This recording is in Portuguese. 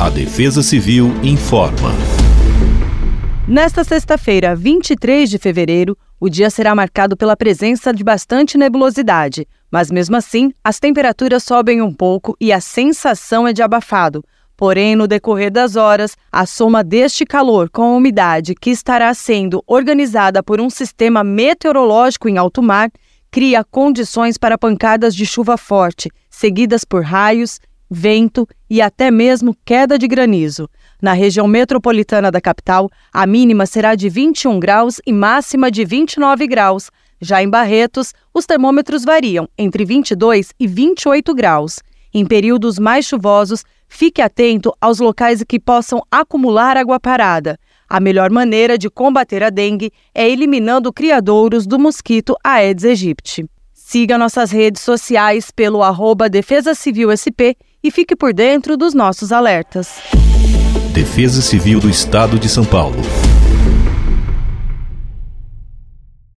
A Defesa Civil informa. Nesta sexta-feira, 23 de fevereiro, o dia será marcado pela presença de bastante nebulosidade, mas mesmo assim, as temperaturas sobem um pouco e a sensação é de abafado. Porém, no decorrer das horas, a soma deste calor com a umidade que estará sendo organizada por um sistema meteorológico em alto mar cria condições para pancadas de chuva forte, seguidas por raios, vento e até mesmo queda de granizo. Na região metropolitana da capital, a mínima será de 21 graus e máxima de 29 graus. Já em Barretos, os termômetros variam entre 22 e 28 graus. Em períodos mais chuvosos, fique atento aos locais que possam acumular água parada. A melhor maneira de combater a dengue é eliminando criadouros do mosquito Aedes aegypti. Siga nossas redes sociais pelo arroba Defesa Civil SP e fique por dentro dos nossos alertas. Defesa Civil do Estado de São Paulo.